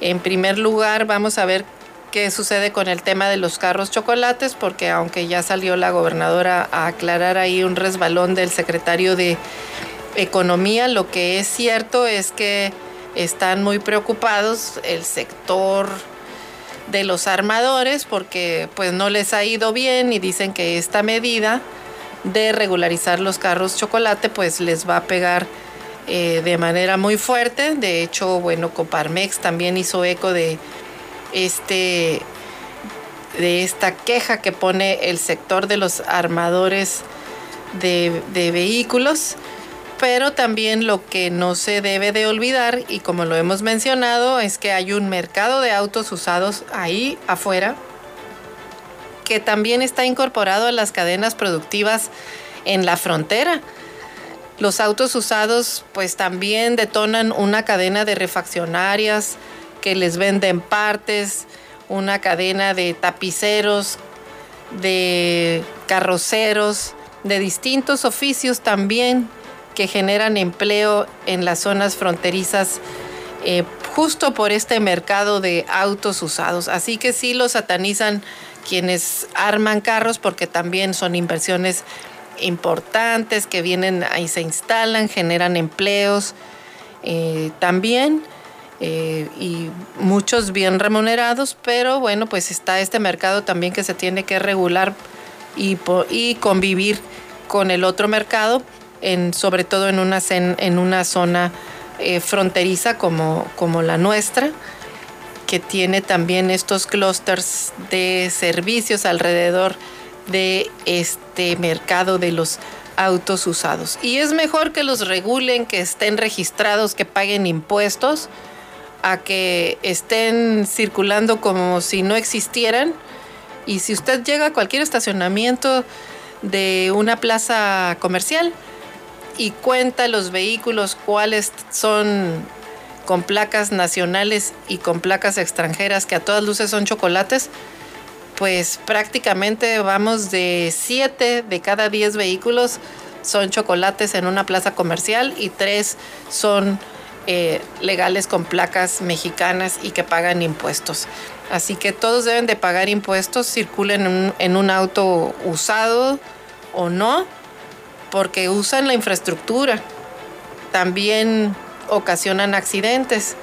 en primer lugar vamos a ver qué sucede con el tema de los carros chocolates, porque aunque ya salió la gobernadora a aclarar ahí un resbalón del secretario de Economía, lo que es cierto es que están muy preocupados el sector de los armadores porque pues no les ha ido bien y dicen que esta medida de regularizar los carros chocolate, pues les va a pegar eh, de manera muy fuerte. De hecho, bueno, Coparmex también hizo eco de este de esta queja que pone el sector de los armadores de, de vehículos pero también lo que no se debe de olvidar, y como lo hemos mencionado, es que hay un mercado de autos usados ahí afuera que también está incorporado a las cadenas productivas en la frontera. Los autos usados pues también detonan una cadena de refaccionarias que les venden partes, una cadena de tapiceros, de carroceros, de distintos oficios también que generan empleo en las zonas fronterizas eh, justo por este mercado de autos usados. Así que sí lo satanizan quienes arman carros porque también son inversiones importantes que vienen y se instalan, generan empleos eh, también eh, y muchos bien remunerados, pero bueno, pues está este mercado también que se tiene que regular y, y convivir con el otro mercado, sobre todo en una, en una zona eh, fronteriza como, como la nuestra que tiene también estos clústeres de servicios alrededor de este mercado de los autos usados. Y es mejor que los regulen, que estén registrados, que paguen impuestos, a que estén circulando como si no existieran. Y si usted llega a cualquier estacionamiento de una plaza comercial y cuenta los vehículos cuáles son con placas nacionales y con placas extranjeras que a todas luces son chocolates, pues prácticamente vamos de 7 de cada 10 vehículos son chocolates en una plaza comercial y 3 son eh, legales con placas mexicanas y que pagan impuestos. Así que todos deben de pagar impuestos, circulen en un auto usado o no, porque usan la infraestructura. También ocasionan accidentes.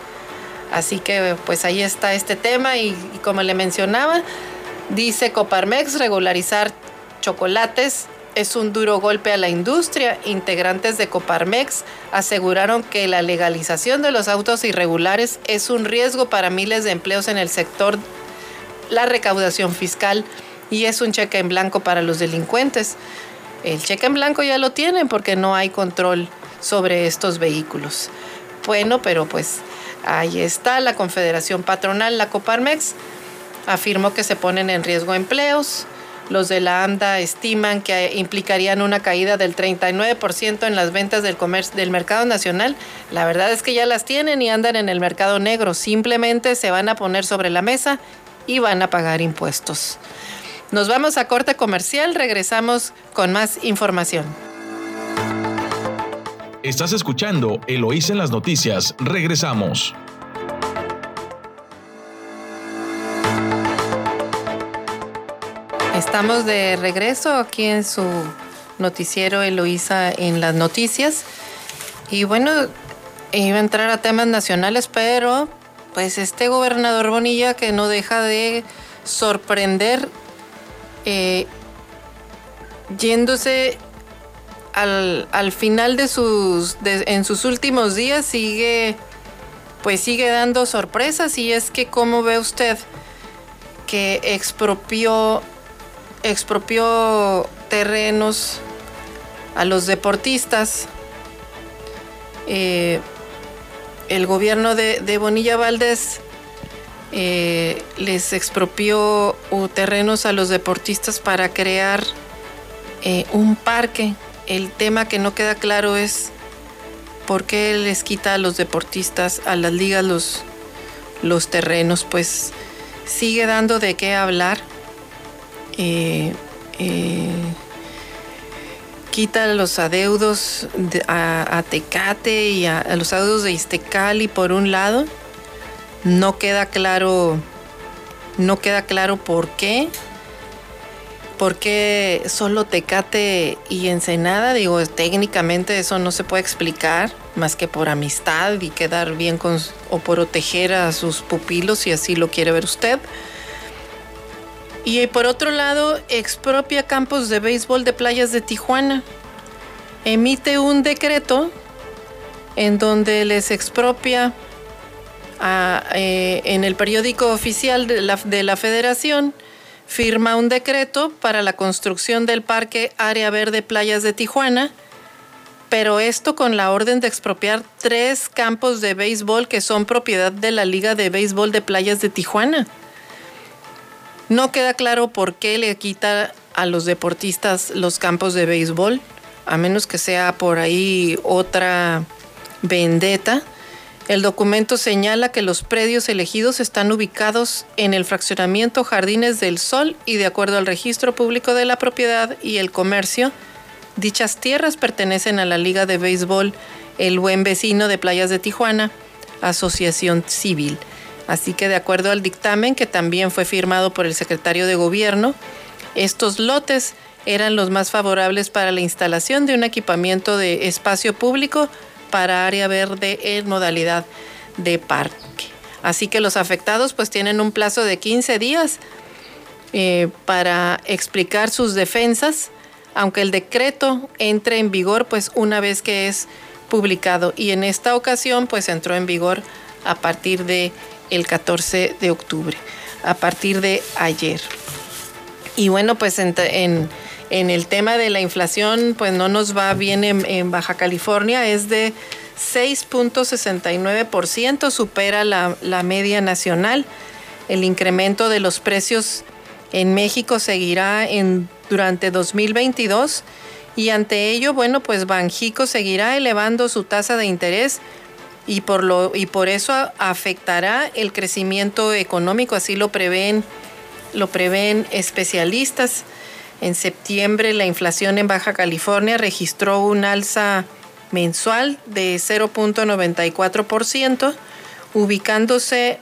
Así que pues ahí está este tema y, como le mencionaba, dice Coparmex regularizar chocolates es un duro golpe a la industria. Integrantes de Coparmex aseguraron que la legalización de los autos irregulares es un riesgo para miles de empleos en el sector, la recaudación fiscal y es un cheque en blanco para los delincuentes. El cheque en blanco ya lo tienen porque no hay control sobre estos vehículos. Bueno, pero pues ahí está la Confederación Patronal, la Coparmex, afirmó que se ponen en riesgo empleos. Los de la AMDA estiman que implicarían una caída del 39% en las ventas del, comercio, del mercado nacional. La verdad es que ya las tienen y andan en el mercado negro. Simplemente se van a poner sobre la mesa y van a pagar impuestos. Nos vamos a corte comercial, regresamos con más información. Estás escuchando Eloís en las noticias. Regresamos. Estamos de regreso aquí en su noticiero Eloísa en las noticias. Y bueno, iba a entrar a temas nacionales, pero pues este gobernador Bonilla que no deja de sorprender eh, yéndose al, final de sus, en sus últimos días sigue, pues sigue dando sorpresas y es que cómo ve usted que expropió, expropió terrenos a los deportistas. Eh, el gobierno de, Bonilla Valdés eh, les expropió terrenos a los deportistas para crear eh, un parque el tema que no queda claro es por qué les quita a los deportistas, a las ligas, los, los terrenos. Pues sigue dando de qué hablar. Eh, eh, quita los adeudos a, Tecate y a, los adeudos de Iztecali por un lado. No queda claro, no queda claro por qué. ¿Por qué solo Tecate y Ensenada? Digo, técnicamente eso no se puede explicar más que por amistad y quedar bien con o proteger a sus pupilos si así lo quiere ver usted. Y por otro lado, expropia campos de béisbol de playas de Tijuana. Emite un decreto en donde les expropia eh, en el periódico oficial de la federación firma un decreto para la construcción del Parque Área Verde Playas de Tijuana, pero esto con la orden de expropiar tres campos de béisbol que son propiedad de la Liga de Béisbol de Playas de Tijuana. No queda claro por qué le quita a los deportistas los campos de béisbol, a menos que sea por ahí otra vendetta. El documento señala que los predios elegidos están ubicados en el fraccionamiento Jardines del Sol y de acuerdo al registro público de la propiedad y el comercio, dichas tierras pertenecen a la Liga de Béisbol El Buen Vecino de Playas de Tijuana, Asociación Civil. Así que de acuerdo al dictamen que también fue firmado por el secretario de Gobierno, estos lotes eran los más favorables para la instalación de un equipamiento de espacio público para área verde en modalidad de parque. Así que los afectados pues tienen un plazo de 15 días eh, para explicar sus defensas, aunque el decreto entre en vigor pues una vez que es publicado y en esta ocasión pues entró en vigor a partir de el 14 de octubre, a partir de ayer. Y bueno, pues en, en en el tema de la inflación, pues no nos va bien en, Baja California, es de 6.69%, supera la, la media nacional. El incremento de los precios en México seguirá en, durante 2022 y ante ello, bueno, pues Banjico seguirá elevando su tasa de interés y por, lo, y por eso afectará el crecimiento económico, así lo prevén, lo prevén especialistas. En septiembre la inflación en Baja California registró un alza mensual de 0.94%, ubicándose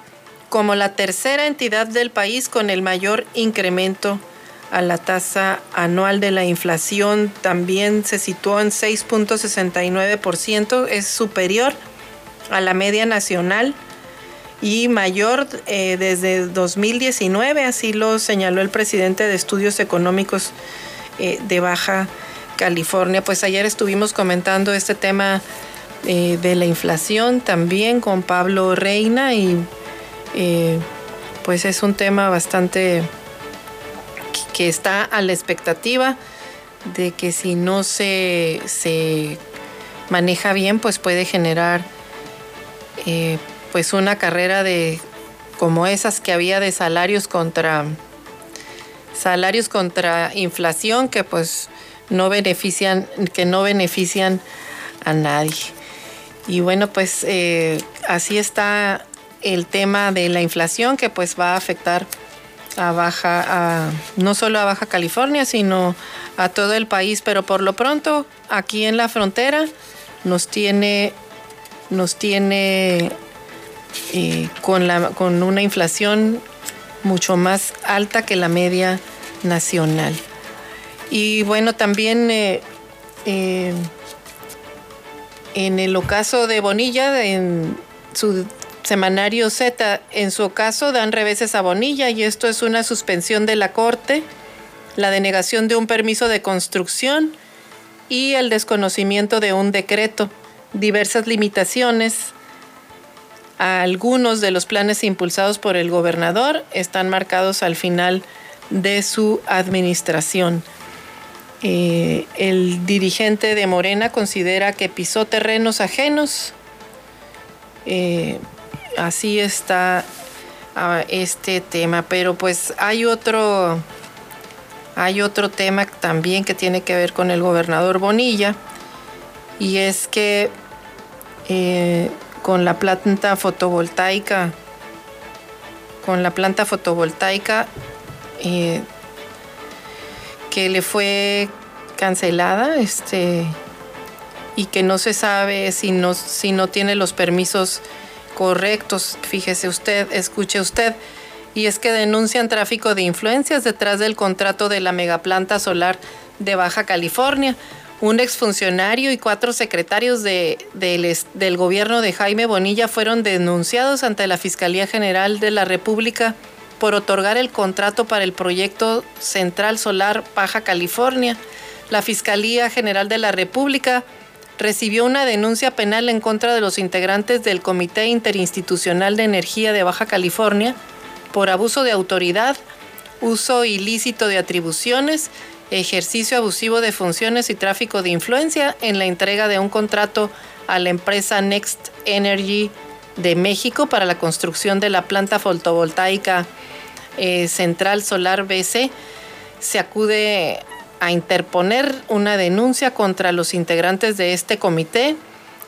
como la tercera entidad del país con el mayor incremento a la tasa anual de la inflación. También se situó en 6.69%, es superior a la media nacional y mayor eh, desde 2019, así lo señaló el presidente de Estudios Económicos eh, de Baja California. Pues ayer estuvimos comentando este tema eh, de la inflación también con Pablo Reina y pues es un tema bastante que está a la expectativa de que si no se, se maneja bien, pues puede generar pues una carrera de como esas que había de salarios contra salarios contra inflación que pues no benefician que no benefician a nadie. Y bueno pues eh, así está el tema de la inflación que pues va a afectar a baja a, no solo a baja California sino a todo el país. Pero por lo pronto aquí en la frontera nos tiene nos tiene con, la, con una inflación mucho más alta que la media nacional. Y bueno, también eh, eh, en el ocaso de Bonilla, en su semanario Z, en su ocaso dan reveses a Bonilla y esto es una suspensión de la Corte, la denegación de un permiso de construcción y el desconocimiento de un decreto diversas limitaciones. Algunos de los planes impulsados por el gobernador están marcados al final de su administración. Eh, el dirigente de Morena considera que pisó terrenos ajenos. Eh, así está ah, este tema, pero pues hay otro, hay otro tema también que tiene que ver con el gobernador Bonilla y es que eh, con la planta fotovoltaica, con la planta fotovoltaica eh, que le fue cancelada, este, y que no se sabe si no, si no tiene los permisos correctos. Fíjese usted, escuche usted. Y es que denuncian tráfico de influencias detrás del contrato de la megaplanta solar de Baja California un exfuncionario y cuatro secretarios de, del gobierno de Jaime Bonilla fueron denunciados ante la Fiscalía General de la República por otorgar el contrato para el proyecto Central Solar Baja California. La Fiscalía General de la República recibió una denuncia penal en contra de los integrantes del Comité Interinstitucional de Energía de Baja California por abuso de autoridad, uso ilícito de atribuciones ejercicio abusivo de funciones y tráfico de influencia en la entrega de un contrato a la empresa Next Energy de México para la construcción de la planta fotovoltaica eh, Central Solar BC. Se acude a interponer una denuncia contra los integrantes de este comité,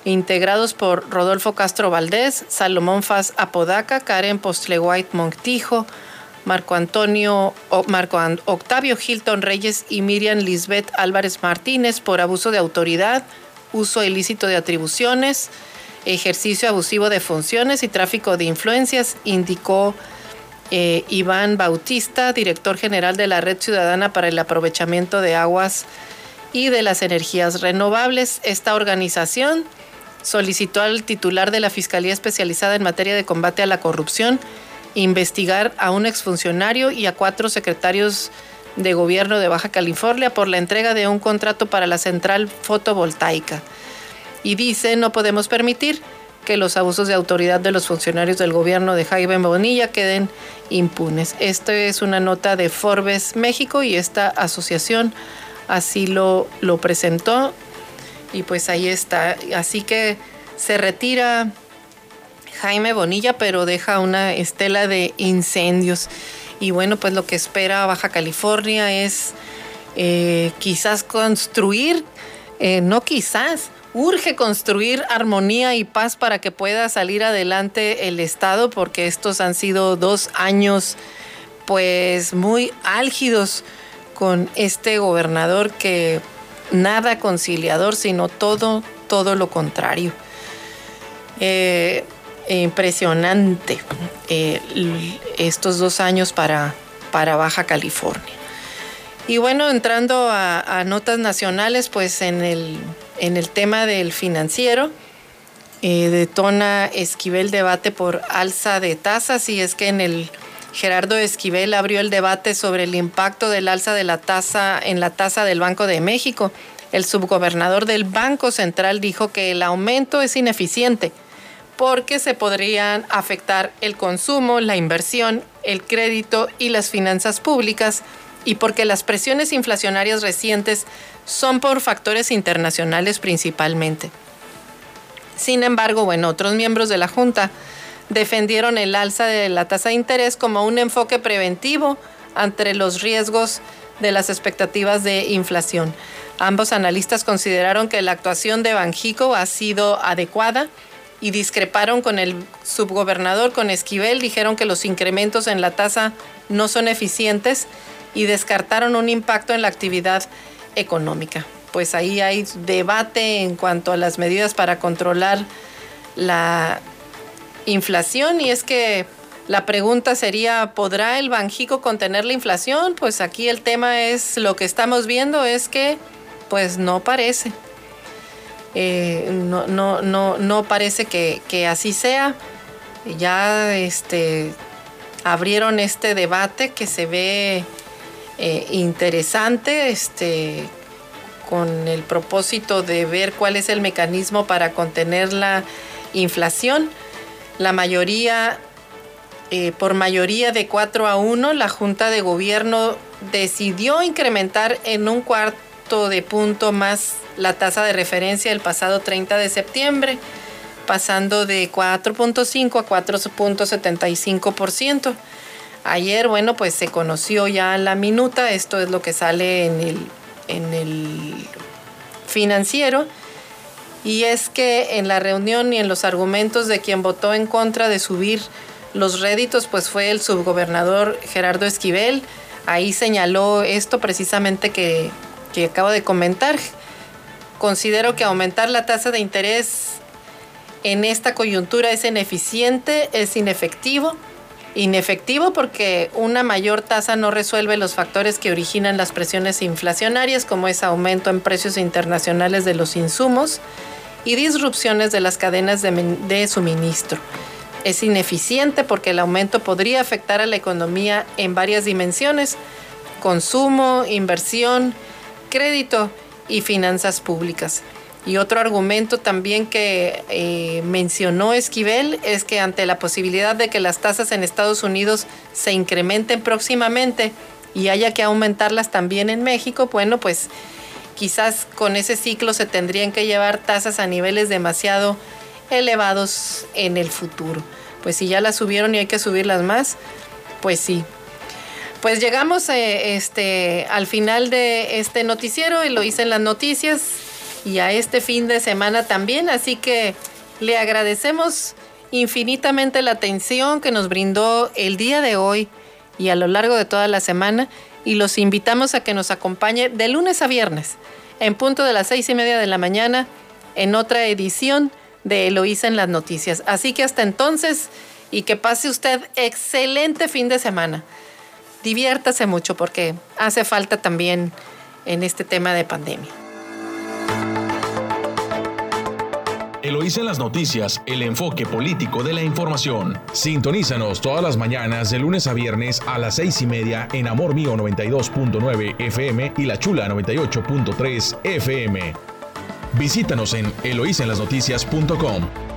integrados por Rodolfo Castro Valdés, Salomón Faz Apodaca, Karen Postle White Montijo, Marco Antonio, Marco Octavio Hilton Reyes y Miriam Lisbeth Álvarez Martínez por abuso de autoridad, uso ilícito de atribuciones, ejercicio abusivo de funciones y tráfico de influencias, indicó eh, Iván Bautista, director general de la Red Ciudadana para el Aprovechamiento de Aguas y de las Energías Renovables. Esta organización solicitó al titular de la Fiscalía Especializada en Materia de Combate a la Corrupción investigar a un exfuncionario y a cuatro secretarios de gobierno de Baja California por la entrega de un contrato para la central fotovoltaica. Y dice, no podemos permitir que los abusos de autoridad de los funcionarios del gobierno de Jaime Bonilla queden impunes. Esto es una nota de Forbes México y esta asociación así lo, lo presentó y pues ahí está. Así que Se retira Jaime Bonilla, pero deja una estela de incendios. Y bueno, pues lo que espera Baja California es eh, quizás construir, eh, no quizás, urge construir armonía y paz para que pueda salir adelante el Estado, porque estos han sido dos años pues muy álgidos con este gobernador que nada conciliador, sino todo, todo lo contrario. Eh, impresionante eh, estos dos años para, para Baja California. Y bueno, entrando a, notas nacionales, pues en el, en el tema del financiero, eh, detona Esquivel debate por alza de tasas y es que en el Gerardo Esquivel abrió el debate sobre el impacto del alza de la tasa en la tasa del Banco de México. El subgobernador del Banco Central dijo que el aumento es ineficiente porque se podrían afectar el consumo, la inversión, el crédito y las finanzas públicas y porque las presiones inflacionarias recientes son por factores internacionales principalmente. Sin embargo, bueno, otros miembros de la Junta defendieron el alza de la tasa de interés como un enfoque preventivo ante los riesgos de las expectativas de inflación. Ambos analistas consideraron que la actuación de Banjico ha sido adecuada y discreparon con el subgobernador, con Esquivel, dijeron que los incrementos en la tasa no son eficientes y descartaron un impacto en la actividad económica. Pues ahí hay debate en cuanto a las medidas para controlar la inflación y es que la pregunta sería, ¿podrá el Banjico contener la inflación? Pues aquí el tema es, lo que estamos viendo es que pues no parece. Eh, no, no, no, no parece que, que así sea. Ya este, abrieron este debate que se ve eh, interesante, este, con el propósito de ver cuál es el mecanismo para contener la inflación. La mayoría, eh, por mayoría de 4 a 1, la Junta de Gobierno decidió incrementar en un cuarto de punto más la tasa de referencia el pasado 30 de septiembre, pasando de 4.5 a 4.75%. Ayer, bueno, pues se conoció ya la minuta, esto es lo que sale en el, en el financiero, y es que en la reunión y en los argumentos de quien votó en contra de subir los réditos, pues fue el subgobernador Gerardo Esquivel. Ahí señaló esto precisamente que, que acabo de comentar. Considero que aumentar la tasa de interés en esta coyuntura es ineficiente, es inefectivo inefectivo porque una mayor tasa no resuelve los factores que originan las presiones inflacionarias, como es aumento en precios internacionales de los insumos y disrupciones de las cadenas de, suministro. Es ineficiente porque el aumento podría afectar a la economía en varias dimensiones, consumo, inversión, crédito y finanzas públicas. Y otro argumento también que eh, mencionó Esquivel es que ante la posibilidad de que las tasas en Estados Unidos se incrementen próximamente y haya que aumentarlas también en México, bueno, pues quizás con ese ciclo se tendrían que llevar tasas a niveles demasiado elevados en el futuro. Pues si ya las subieron y hay que subirlas más, pues sí. Pues llegamos eh, este, al final de este noticiero y lo hice en las noticias y a este fin de semana también. Así que le agradecemos infinitamente la atención que nos brindó el día de hoy y a lo largo de toda la semana y los invitamos a que nos acompañe de lunes a viernes en punto de las seis y media de la mañana en otra edición de Eloísa en las noticias. Así que hasta entonces y que pase usted excelente fin de semana. Diviértase mucho porque hace falta también en este tema de pandemia. Eloísa en las noticias, el enfoque político de la información. Sintonízanos todas las mañanas de lunes a viernes a las seis y media en Amor Mío 92.9 FM y La Chula 98.3 FM. Visítanos en eloísenlasnoticias.com.